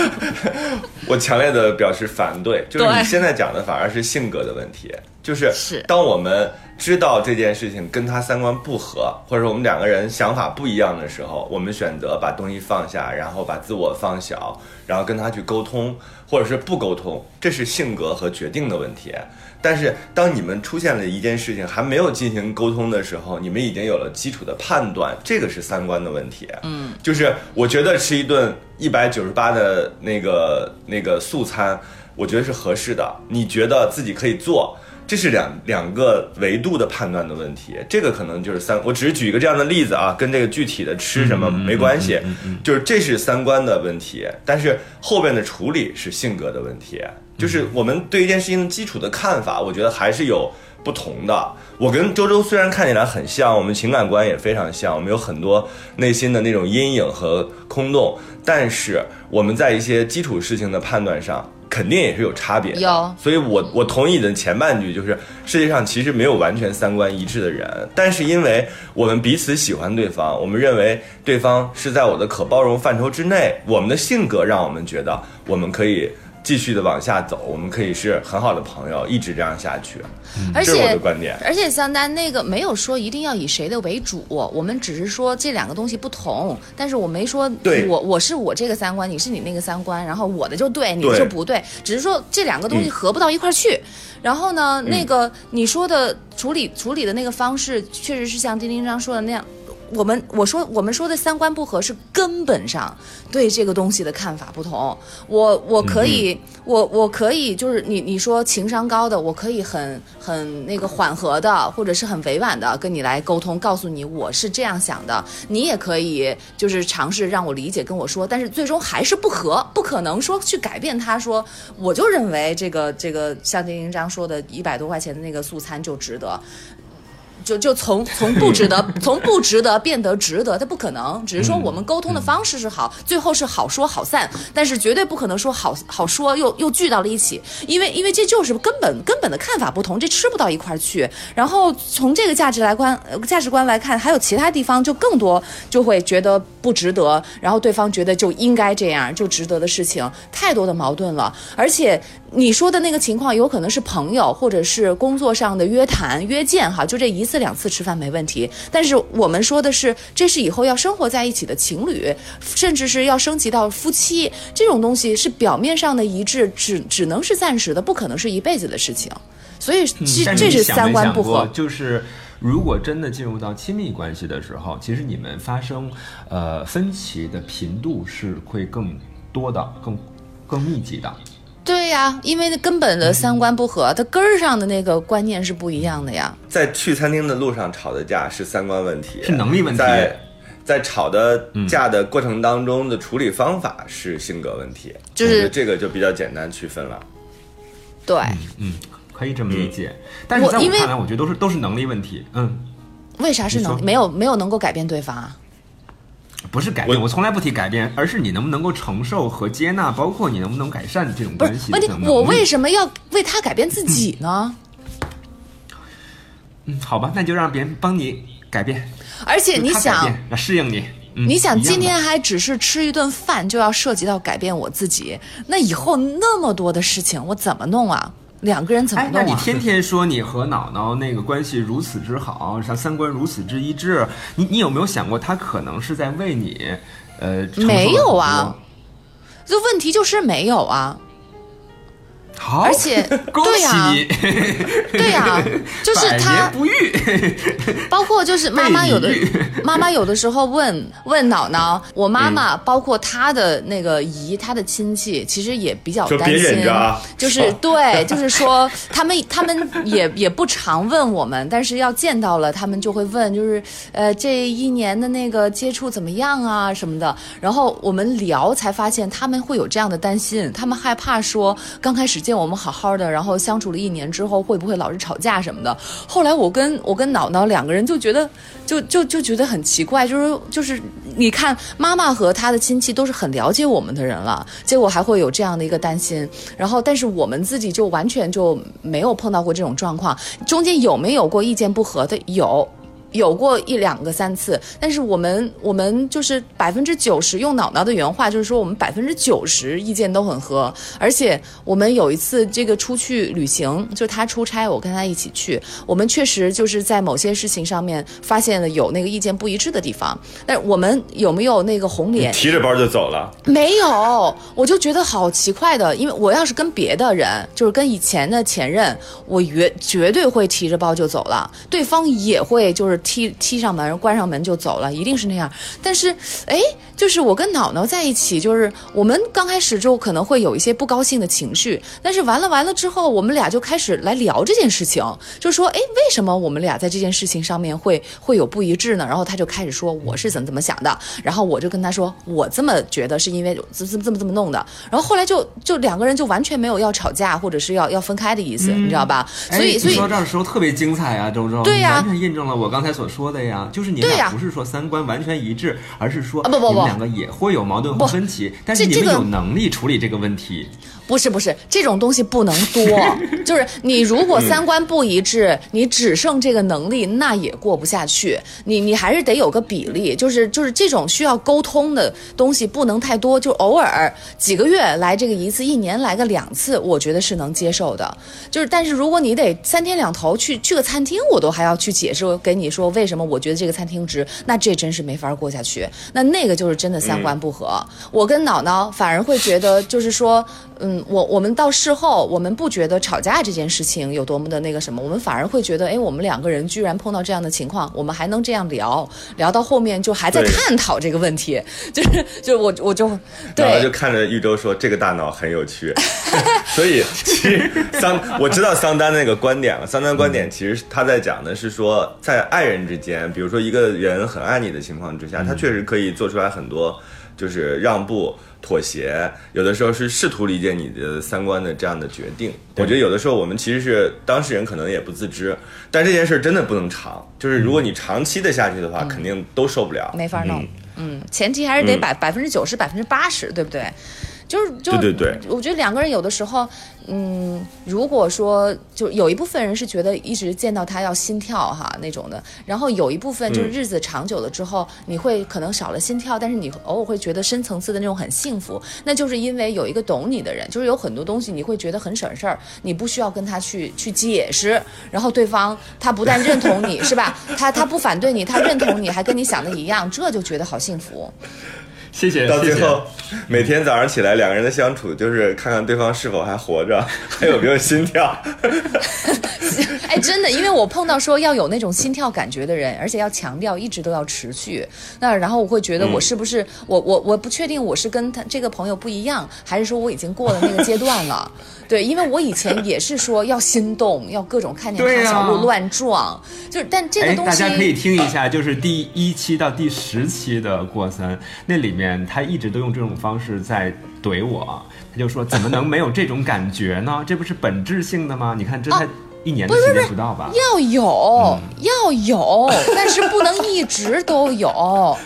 我强烈的表示反对，就是你现在讲的反而是性格的问题，就是是。当我们知道这件事情跟他三观不合，或者说我们两个人想法不一样的时候，我们选择把东西放下，然后把自我放小，然后跟他去沟通，或者是不沟通，这是性格和决定的问题。但是当你们出现了一件事情还没有进行沟通的时候，你们已经有了基础的判断，这个是三观的问题。嗯，就是我觉得吃一顿一百九十八的那个那个素餐，我觉得是合适的。你觉得自己可以做，这是两两个维度的判断的问题。这个可能就是三，我只是举一个这样的例子啊，跟这个具体的吃什么没关系，就是这是三观的问题。但是后边的处理是性格的问题，就是我们对一件事情基础的看法，我觉得还是有。不同的，我跟周周虽然看起来很像，我们情感观也非常像，我们有很多内心的那种阴影和空洞，但是我们在一些基础事情的判断上，肯定也是有差别的。有所以我我同意你的前半句，就是世界上其实没有完全三观一致的人，但是因为我们彼此喜欢对方，我们认为对方是在我的可包容范畴之内，我们的性格让我们觉得我们可以。继续的往下走，我们可以是很好的朋友，一直这样下去。而这是我且的观点。而且桑丹那个没有说一定要以谁的为主，我们只是说这两个东西不同，但是我没说对我我是我这个三观，你是你那个三观，然后我的就对，你的就不对，只是说这两个东西嗯合不到一块儿去。然后呢，那个你说的处理处理的那个方式，确实是像丁丁章说的那样。我们我说我们说的三观不合是根本上对这个东西的看法不同。我我可以、我我可以就是你你说情商高的，我可以很很那个缓和的，或者是很委婉的跟你来沟通，告诉你我是这样想的。你也可以就是尝试让我理解跟我说，但是最终还是不合，不可能说去改变他说我就认为这个这个像丁丁章说的，一百多块钱的那个素餐就值得。就就从从不值得，从不值得变得值得，它不可能。只是说我们沟通的方式是好，最后是好说好散，但是绝对不可能说好好说又又聚到了一起，因为因为这就是根本根本的看法不同，这吃不到一块去。然后从这个价值来观呃价值观来看，还有其他地方就更多就会觉得不值得，然后对方觉得就应该这样，就值得的事情太多的矛盾了，而且。你说的那个情况有可能是朋友，或者是工作上的约谈、约见，哈，就这一次两次吃饭没问题。但是我们说的是，这是以后要生活在一起的情侣，甚至是要升级到夫妻，这种东西是表面上的一致，只只能是暂时的，不可能是一辈子的事情。所以这、嗯这是三观不合。就是如果真的进入到亲密关系的时候，其实你们发生呃分歧的频度是会更多的、更更密集的。对呀，因为根本的三观不合，它根儿上的那个观念是不一样的呀。在去餐厅的路上吵的架是三观问题，是能力问题在在吵的架的过程当中的处理方法是性格问题，就是这个就比较简单区分了。对，嗯，可以这么理解。但是我因为在我看来，我觉得都是都是能力问题。嗯，为啥是能没有没有能够改变对方啊？不是改变，我我从来不提改变，而是你能不能够承受和接纳，包括你能不能改善这种关系问题。我为什么要为他改变自己呢？嗯，好吧，那就让别人帮你改变。而且你想，那适应你。嗯你想今天还只是吃一顿饭，就要涉及到改变我自己，那以后那么多的事情，我怎么弄啊？两个人怎么哎，那？你天天说你和脑脑那个关系如此之好，像三观如此之一致，你你有没有想过，他可能是在为你，呃，没有啊多？这问题就是没有啊，好，而且 恭对呀、喜你，对呀、就是他不遇。包括就是妈妈有的妈妈有的时候问问姥姥，我妈妈包括她的那个姨，她的亲戚，其实也比较担心啊，就是对，就是说他们他们也也不常问我们，但是要见到了，他们就会问，就是呃这一年的那个接触怎么样啊什么的，然后我们聊才发现他们会有这样的担心，他们害怕说刚开始见我们好好的，然后相处了一年之后会不会老是吵架什么的。后来我跟我跟姥姥两个人就觉得，就就就觉得很奇怪，就是就是你看妈妈和她的亲戚都是很了解我们的人了，结果还会有这样的一个担心，然后但是我们自己就完全就没有碰到过这种状况，中间有没有过意见不合的？有。有过一两个三次，但是我们我们就是百分之九十用姥姥的原话就是说我们百分之九十意见都很合，而且我们有一次这个出去旅行，就是他出差，我跟他一起去，我们确实就是在某些事情上面发现了有那个意见不一致的地方，但我们有没有那个红脸？提着包就走了，没有，我就觉得好奇怪的，因为我要是跟别的人，就是跟以前的前任，我绝绝对会提着包就走了，对方也会就是踢踢上门、关上门就走了，一定是那样。但是，哎，就是我跟脑脑在一起，就是我们刚开始就可能会有一些不高兴的情绪，但是完了完了之后，我们俩就开始来聊这件事情，就说，哎，为什么我们俩在这件事情上面会会有不一致呢？然后他就开始说我是怎么怎么想的，然后我就跟他说我这么觉得是因为这这这么这么弄的，然后后来就就两个人就完全没有要吵架或者是要要分开的意思，你知道吧？所以所以说到这儿的时候特别精彩啊，周周，对呀完全印证了我刚才所说的呀，就是你俩不是说三观完全一致，而是说啊不不不们两个也会有矛盾和分歧，但是你们有能力处理这个问题。不是不是，这种东西不能多。就是你如果三观不一致，你只剩这个能力，那也过不下去。你你还是得有个比例，就是就是这种需要沟通的东西不能太多，就偶尔几个月来这个一次，一年来个两次，我觉得是能接受的。就是但是如果你得三天两头去去个餐厅，我都还要去解释给你说为什么我觉得这个餐厅值，那这真是没法过下去。那那个就是真的三观不合。我跟脑脑反而会觉得就是说。嗯，嗯，我我们到事后，我们不觉得吵架这件事情有多么的那个什么，我们反而会觉得，哎，我们两个人居然碰到这样的情况，我们还能这样聊，聊到后面就还在探讨这个问题，就是就是我我就然后对就看着玉州说这个大脑很有趣，所以其实桑我知道桑丹那个观点了。桑丹观点其实他在讲的是说，在爱人之间，比如说一个人很爱你的情况之下，他确实可以做出来很多就是让步。妥协，有的时候是试图理解你的三观的这样的决定。我觉得有的时候我们其实是当事人，可能也不自知，但这件事真的不能长。就是如果你长期的下去的话，肯定都受不了。没法弄。嗯，前提还是得百百分之九十、百分之八十，对不对？就是就对对对我觉得两个人有的时候，嗯，如果说就有一部分人是觉得一直见到他要心跳哈那种的，然后有一部分就是日子长久了之后，你会可能少了心跳，但是你偶尔会觉得深层次的那种很幸福，那就是因为有一个懂你的人，就是有很多东西你会觉得很省事儿，你不需要跟他去去解释，然后对方他不但认同你是吧，他他不反对你，他认同你，还跟你想的一样，这就觉得好幸福。谢谢，到最后，每天早上起来，两个人的相处就是看看对方是否还活着，还有没有心跳。哎，真的，因为我碰到说要有那种心跳感觉的人，而且要强调一直都要持续。那然后我会觉得我是不是、我我我不确定我是跟他这个朋友不一样，还是说我已经过了那个阶段了？对，因为我以前也是说要心动，要各种看见他小鹿乱撞，就是但这个哎，东西大家可以听一下，就是第一期到第十期的过森，那里面他一直都用这种方式在怼我，他就说怎么能没有这种感觉呢？这不是本质性的吗？你看，这才一年的时间不到吧？要有、要有，但是不能一直都有。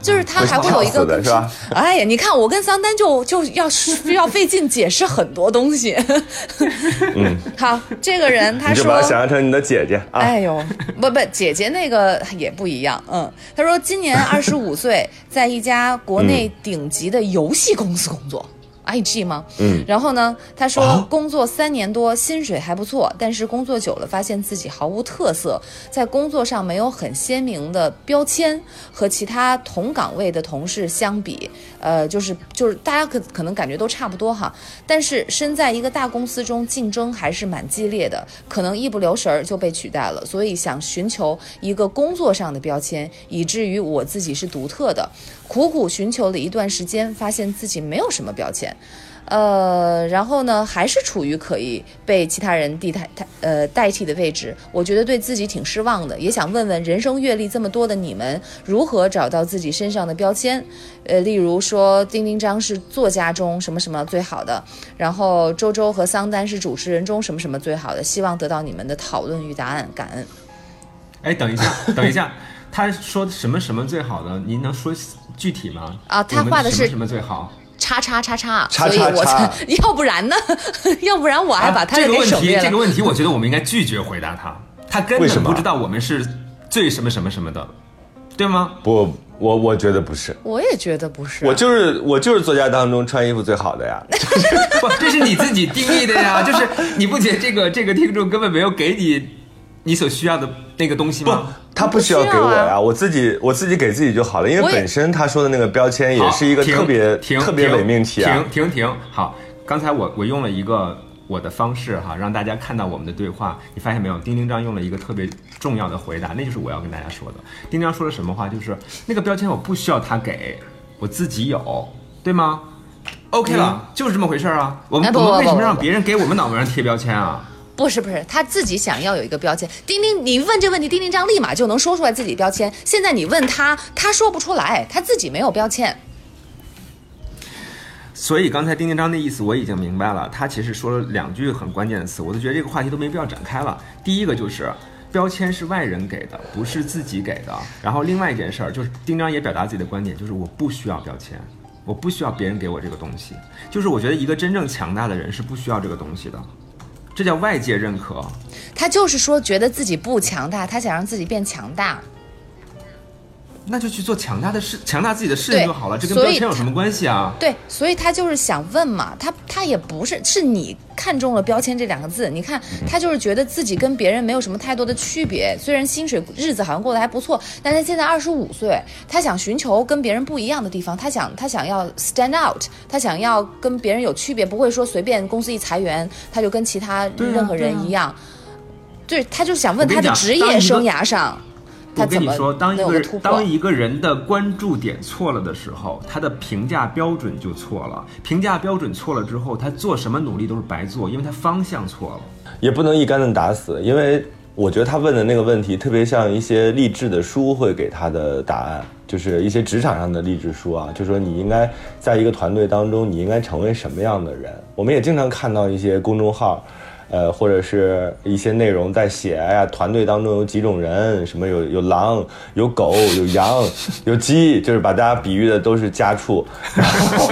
就是他还会有一个会跳死的是吧？哎呀，你看我跟桑丹就就要需要费劲解释很多东西。嗯，好，这个人他说你就把它想象成你的姐姐啊。哎呦，不不，姐姐那个也不一样。嗯，他说今年二十五岁，在一家国内顶级的游戏公司工作。IG 吗？嗯，然后呢，他说哦工作三年多，薪水还不错，但是工作久了发现自己毫无特色，在工作上没有很鲜明的标签，和其他同岗位的同事相比，呃，就是就是大家可可能感觉都差不多哈，但是身在一个大公司中，竞争还是蛮激烈的，可能一不留神儿就被取代了，所以想寻求一个工作上的标签，以至于我自己是独特的。苦苦寻求了一段时间，发现自己没有什么标签。呃，然后呢，还是处于可以被其他人替代、代呃代替的位置，我觉得对自己挺失望的，也想问问人生阅历这么多的你们，如何找到自己身上的标签？呃，例如说丁丁张是作家中什么什么最好的，然后周周和桑丹是主持人中什么什么最好的，希望得到你们的讨论与答案，感恩。哎，等一下，等一下，他说什么什么最好的？您能说具体吗？啊他画的是什么最好？叉叉叉叉，叉所以我叉叉 要不然呢？要不然我还把他啊这个问题。这个问题，我觉得我们应该拒绝回答他。他根为什么本不知道我们是最什么什么什么的，对吗？不，我我觉得不是，我也觉得不是，我就是我就是作家当中穿衣服最好的呀。不，这是你自己定义的呀。就是你不觉得这个这个听众根本没有给你你所需要的那个东西不吗？，他不需要给我呀，我自己我自己给自己就好了，因为本身他说的那个标签也是一个特别特别停伪命题啊。停停停，好，刚才我我用了一个我的方式哈，让大家看到我们的对话。你发现没有？丁丁张用了一个特别重要的回答，那就是我要跟大家说的。丁丁张说了什么话？就是那个标签我不需要他给，我自己有，对吗？OK 了，就是这么回事儿啊。我们哎不我们为什么让别人给我们脑门上贴标签啊？不是不是，他自己想要有一个标签。丁丁，你问这问题，丁丁张立马就能说出来自己标签。现在你问他，他说不出来，他自己没有标签。所以刚才丁丁张的意思我已经明白了，他其实说了两句很关键的词，我都觉得这个话题都没必要展开了。第一个就是标签是外人给的，不是自己给的。然后另外一件事儿就是丁张也表达自己的观点，就是我不需要标签，我不需要别人给我这个东西。就是我觉得一个真正强大的人是不需要这个东西的，这叫外界认可。他就是说觉得自己不强大，他想让自己变强大。那就去做强大的事，强大自己的事情就好了，这跟标签有什么关系啊？对，所以他就是想问嘛，他他也不是是你看中了标签这两个字，你看他就是觉得自己跟别人没有什么太多的区别，虽然薪水日子好像过得还不错，但他现在二十五岁，他想寻求跟别人不一样的地方，他想他想要 stand out，他想要跟别人有区别，不会说随便公司一裁员他就跟其他任何人一样，对他就想问他的职业生涯上。我跟你说，当一个当？一个人的关注点错了的时候，他的评价标准就错了。评价标准错了之后，他做什么努力都是白做，因为他方向错了。也不能一竿子打死，因为我觉得他问的那个问题特别像一些励志的书会给他的答案，就是一些职场上的励志书啊，就说你应该在一个团队当中，你应该成为什么样的人。我们也经常看到一些公众号。呃，或者是一些内容在写，哎呀，团队当中有几种人，什么有有狼、有狗、有羊、有鸡，就是把大家比喻的都是家畜。然后，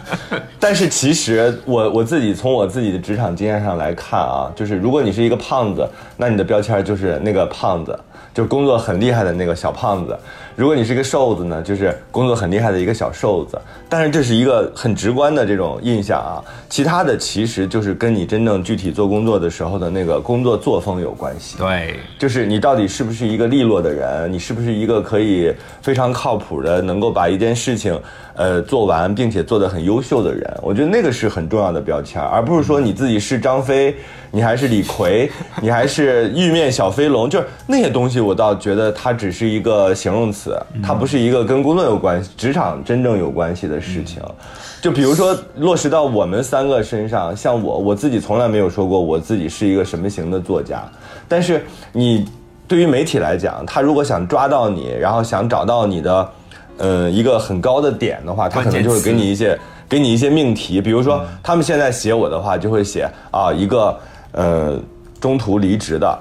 但是其实我我自己从我自己的职场经验上来看啊，就是如果你是一个胖子，那你的标签就是那个胖子，就工作很厉害的那个小胖子；如果你是个瘦子呢，就是工作很厉害的一个小瘦子。但是这是一个很直观的这种印象啊，其他的其实就是跟你真正具体做工作的时候的那个工作作风有关系。对，就是你到底是不是一个利落的人，你是不是一个可以非常靠谱的，能够把一件事情，呃，做完并且做得很优秀的人。我觉得那个是很重要的标签，而不是说你自己是张飞，你还是李逵，你还是玉面小飞龙，就是那些东西，我倒觉得它只是一个形容词，它不是一个跟工作有关系、职场真正有关系的事情。就比如说落实到我们三个身上，像我，我自己从来没有说过我自己是一个什么型的作家，但是你对于媒体来讲，他如果想抓到你，然后想找到你的，呃，一个很高的点的话，他可能就会给你一些给你一些命题，比如说他们现在写我的话，就会写啊一个呃中途离职的。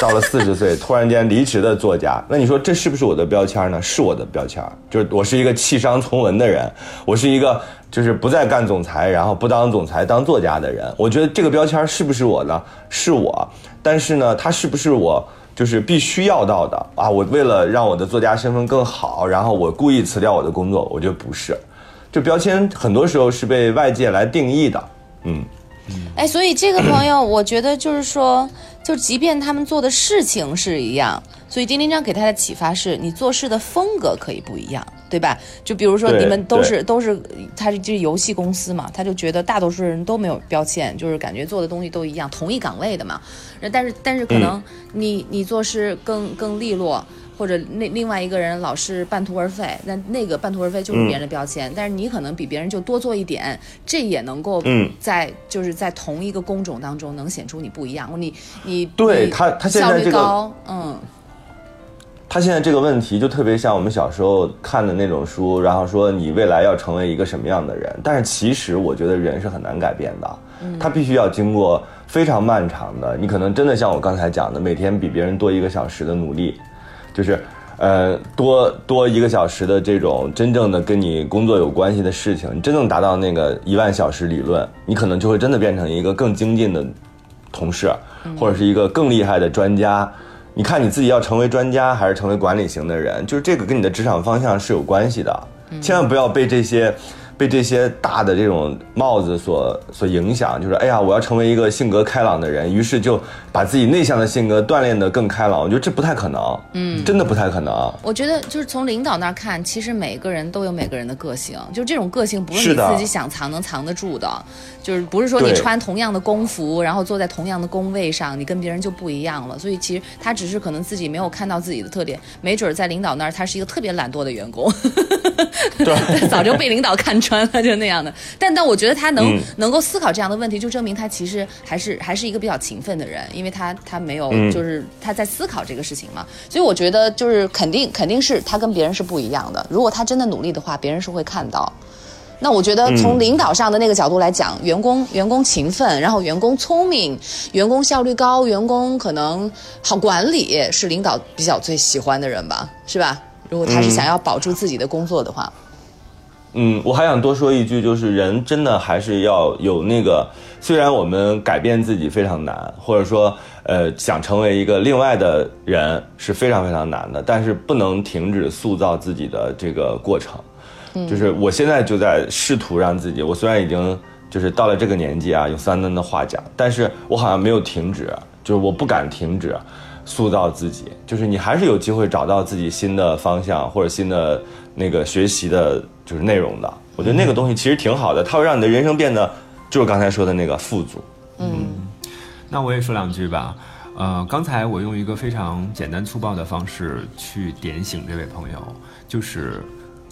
到了四十岁突然间离职的作家，那你说这是不是我的标签呢？是我的标签，就是我是一个弃商从文的人，我是一个就是不再干总裁，然后不当总裁当作家的人。我觉得这个标签是不是我呢？是我，但是呢，它是不是我就是必须要到的啊？我为了让我的作家身份更好，然后我故意辞掉我的工作，我觉得不是。这标签很多时候是被外界来定义的，嗯。哎，所以这个朋友，我觉得就是说，就即便他们做的事情是一样，所以丁丁章给他的启发是你做事的风格可以不一样，对吧？就比如说你们都是都是，他是这游戏公司嘛，他就觉得大多数人都没有标签，就是感觉做的东西都一样，同一岗位的嘛。但是但是可能你你做事更更利落。或者那另外一个人老是半途而废，那那个半途而废就是别人的标签，但是你可能比别人就多做一点，这也能够嗯。在就是在同一个工种当中能显出你不一样。你你你对他他现在效率这个高，嗯，他现在这个问题就特别像我们小时候看的那种书，然后说你未来要成为一个什么样的人。但是其实我觉得人是很难改变的，他必须要经过非常漫长的，你可能真的像我刚才讲的，每天比别人多一个小时的努力，就是。呃，多多一个小时的这种真正的跟你工作有关系的事情，你真正达到那个一万小时理论，你可能就会真的变成一个更精进的同事，或者是一个更厉害的专家。你看你自己要成为专家还是成为管理型的人，就是这个跟你的职场方向是有关系的。千万不要被这些被这些大的这种帽子所所影响，就是哎呀，我要成为一个性格开朗的人，于是就把自己内向的性格锻炼得更开朗。我觉得这不太可能，嗯，真的不太可能。我觉得就是从领导那儿看，其实每个人都有每个人的个性，就这种个性不是你自己想藏能藏得住的，就是不是说你穿同样的工服，然后坐在同样的工位上，你跟别人就不一样了。所以其实他只是可能自己没有看到自己的特点，没准在领导那儿他是一个特别懒惰的员工，对 早就被领导看穿了，就那样的。但但我觉得他能、嗯能够思考这样的问题，就证明他其实还是还是一个比较勤奋的人，因为他他没有嗯就是他在思考这个事情嘛。所以我觉得就是肯定肯定是他跟别人是不一样的。如果他真的努力的话，别人是会看到。那我觉得从领导上的那个角度来讲，员工员工勤奋，然后员工聪明，员工效率高，员工可能好管理，是领导比较最喜欢的人吧，是吧？如果他是想要保住自己的工作的话，嗯，我还想多说一句，就是人真的还是要有那个，虽然我们改变自己非常难，或者说呃想成为一个另外的人是非常非常难的，但是不能停止塑造自己的这个过程。就是我现在就在试图让自己，我虽然已经就是到了这个年纪啊，用三登的话讲，但是我好像没有停止，就是我不敢停止塑造自己，就是你还是有机会找到自己新的方向或者新的那个学习的，就是内容的。我觉得那个东西其实挺好的，它会让你的人生变得，就是刚才说的那个富足。嗯那我也说两句吧。呃，刚才我用一个非常简单粗暴的方式去点醒这位朋友，就是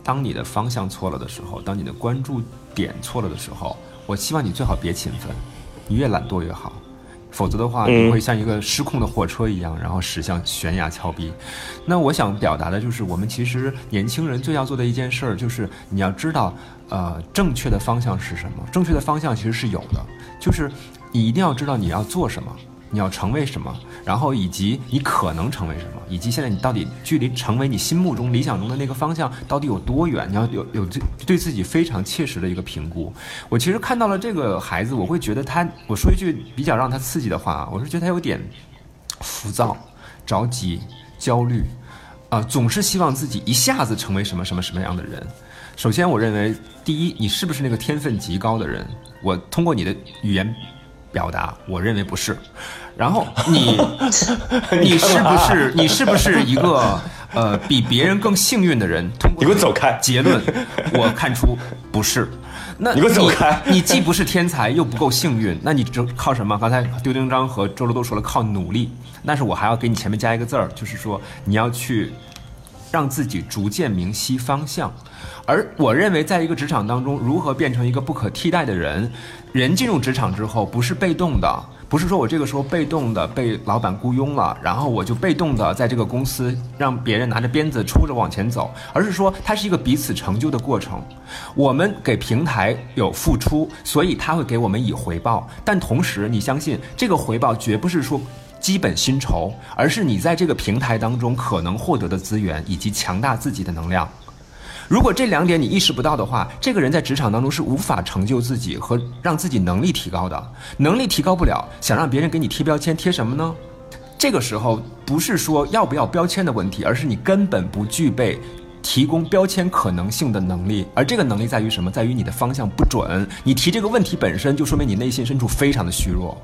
当你的方向错了的时候，当你的关注点错了的时候，我希望你最好别勤奋，你越懒惰越好，否则的话你会像一个失控的火车一样，然后驶向悬崖峭壁。那我想表达的就是，我们其实年轻人最要做的一件事儿，就是你要知道，呃，正确的方向是什么。正确的方向其实是有的，就是你一定要知道你要做什么。你要成为什么，然后以及你可能成为什么，以及现在你到底距离成为你心目中理想中的那个方向到底有多远？你要有有对对自己非常切实的一个评估。我其实看到了这个孩子，我会觉得他，我说一句比较让他刺激的话，我是觉得他有点浮躁、着急、焦虑，啊、总是希望自己一下子成为什么什么什么样的人。首先，我认为第一，你是不是那个天分极高的人？我通过你的语言表达，我认为不是。然后你，你是不是你是不是一个 呃比别人更幸运的人？通过你给我走开结论，我看出不是。那你给我走开你既不是天才，又不够幸运，那你就靠什么？刚才丢丁章和周周都说了，靠努力。但是我还要给你前面加一个字儿，就是说你要去让自己逐渐明晰方向。而我认为，在一个职场当中，如何变成一个不可替代的人，人进入职场之后，不是被动的，不是说我这个时候被动的被老板雇佣了，然后我就被动的在这个公司让别人拿着鞭子抽着往前走，而是说它是一个彼此成就的过程。我们给平台有付出，所以他会给我们以回报，但同时你相信这个回报绝不是说。基本薪酬，而是你在这个平台当中可能获得的资源以及强大自己的能量。如果这两点你意识不到的话，这个人在职场当中是无法成就自己和让自己能力提高的。能力提高不了，想让别人给你贴标签，贴什么呢？这个时候不是说要不要标签的问题，而是你根本不具备提供标签可能性的能力。而这个能力在于什么？在于你的方向不准。你提这个问题本身就说明你内心深处非常的虚弱。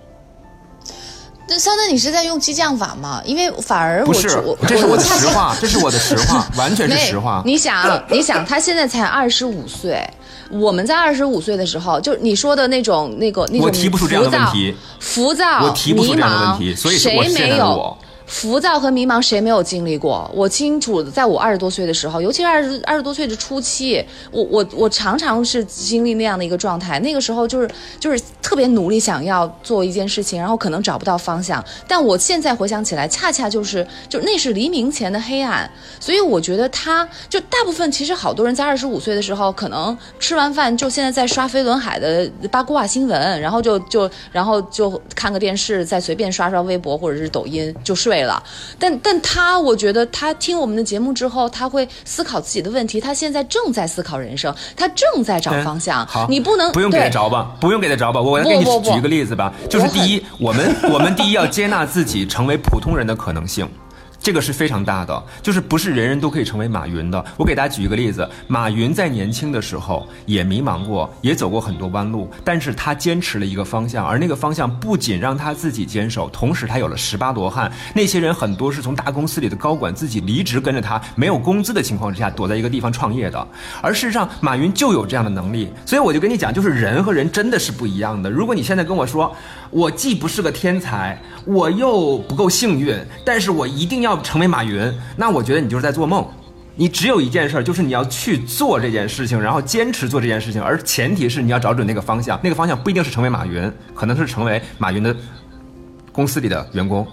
那桑丹，你是在用激将法吗？因为反而我不是我，这是我的实话，这是我的实话，完全是没实话。你想，你想，他现在才二十五岁，我们在二十五岁的时候，就你说的那种那个那种我提不出这样的问题浮躁、我提不出这样的问题迷茫所以我谁没有？浮躁和迷茫谁没有经历过？我清楚，在我二十多岁的时候，尤其是二十二十多岁的初期，我我我常常是经历那样的一个状态。那个时候就是就是特别努力想要做一件事情，然后可能找不到方向。但我现在回想起来，恰恰就是就那是黎明前的黑暗。所以我觉得他就大部分其实好多人在二十五岁的时候，可能吃完饭就现在在刷飞轮海的八卦新闻，然后就就然后就看个电视，再随便刷刷微博或者是抖音就睡了。但但他，我觉得他听我们的节目之后，他会思考自己的问题。他现在正在思考人生，他正在找方向。嗯好，你不能不用给他对着吧，不用给他着吧。我来给你举一个例子吧，就是第一，我们我们第一要接纳自己成为普通人的可能性。这个是非常大的，就是不是人人都可以成为马云的。我给大家举一个例子，马云在年轻的时候也迷茫过，也走过很多弯路，但是他坚持了一个方向，而那个方向不仅让他自己坚守，同时他有了十八罗汉。那些人很多是从大公司里的高管自己离职跟着他，没有工资的情况之下躲在一个地方创业的。而事实上，马云就有这样的能力，所以我就跟你讲，就是人和人真的是不一样的。如果你现在跟我说，我既不是个天才，我又不够幸运，但是我一定要成为马云，那我觉得你就是在做梦。你只有一件事，就是你要去做这件事情，然后坚持做这件事情，而前提是你要找准那个方向，那个方向不一定是成为马云，可能是成为马云的公司里的员工。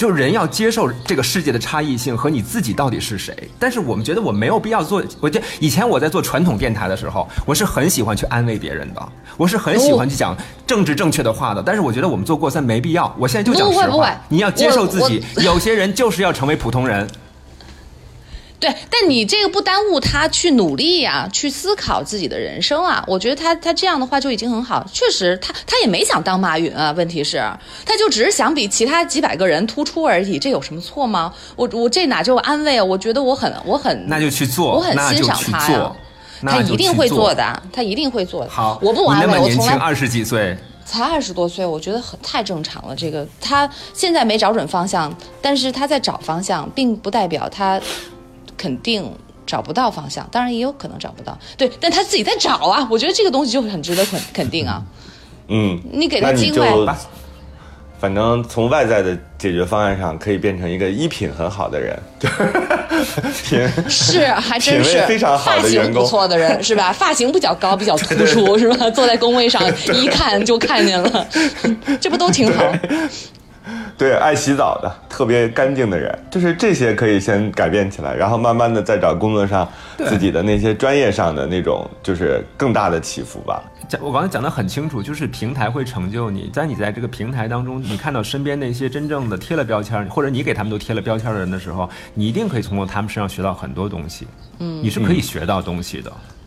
就人要接受这个世界的差异性和你自己到底是谁。但是我们觉得我没有必要做。我觉得以前我在做传统电台的时候，我是很喜欢去安慰别人的，我是很喜欢去讲政治正确的话的。但是我觉得我们做过三没必要。我现在就讲实话，不会不会你要接受自己。有些人就是要成为普通人。对，但你这个不耽误他去努力呀、去思考自己的人生啊。我觉得他他这样的话就已经很好。确实，他他也没想当马云啊。问题是，他就只是想比其他几百个人突出而已，这有什么错吗？我我这哪就安慰啊？我觉得我很我很那就去做，我很欣赏他呀。他一定会做的，他一定会做的。好，我不安慰，我从来二十几岁，才二十多岁，我觉得很太正常了。这个他现在没找准方向，但是他在找方向，并不代表他肯定找不到方向。当然也有可能找不到，对，但他自己在找啊。我觉得这个东西就很值得肯肯定啊。嗯，你给他机会，就反正从外在的解决方案上，可以变成一个衣品很好的人，品 是还真是非常好发型不的员工。错的人是吧？发型比较高，比较突出是吧？坐在工位上一看就看见了，这不都挺好？对，爱洗澡的，特别干净的人，就是这些可以先改变起来，然后慢慢的再找工作上自己的那些专业上的那种，就是更大的起伏吧。讲我刚才讲的很清楚，就是平台会成就你，在你在这个平台当中，你看到身边那些真正的贴了标签儿，或者你给他们都贴了标签儿的人的时候，你一定可以从他们身上学到很多东西。嗯，你是可以学到东西的。嗯，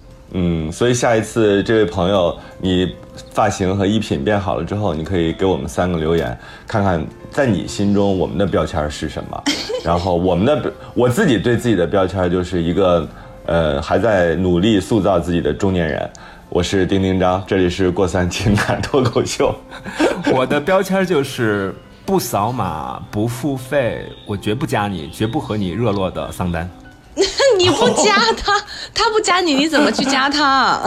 所以下一次这位朋友，你发型和衣品变好了之后，你可以给我们三个留言，看看在你心中我们的标签是什么。然后我们的我自己对自己的标签就是一个呃还在努力塑造自己的中年人。我是丁丁张，这里是过三情感脱口秀。我的标签儿就是不扫码、不付费，我绝不加你，绝不和你热络的桑丹。你不加他，他不加你，你怎么去加他？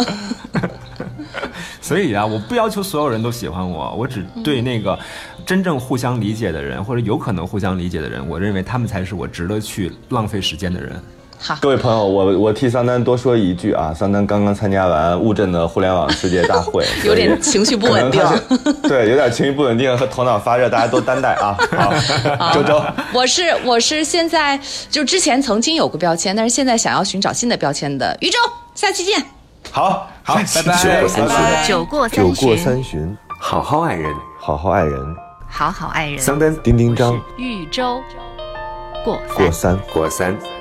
所以啊，我不要求所有人都喜欢我，我只对那个真正互相理解的人，或者有可能互相理解的人，我认为他们才是我值得去浪费时间的人。好，各位朋友，我我替桑丹多说一句啊，桑丹刚刚参加完乌镇的互联网世界大会，有点情绪不稳定。对，有点情绪不稳定和头脑发热，大家都担待啊。好，周周，我是我是现在就之前曾经有过标签，但是现在想要寻找新的标签的于周，下期见。好，好，拜拜，酒过三巡，酒过酒过三巡，好好爱人，好好爱人，好好爱人。桑丹丁丁张，豫州。过三。过三。过三。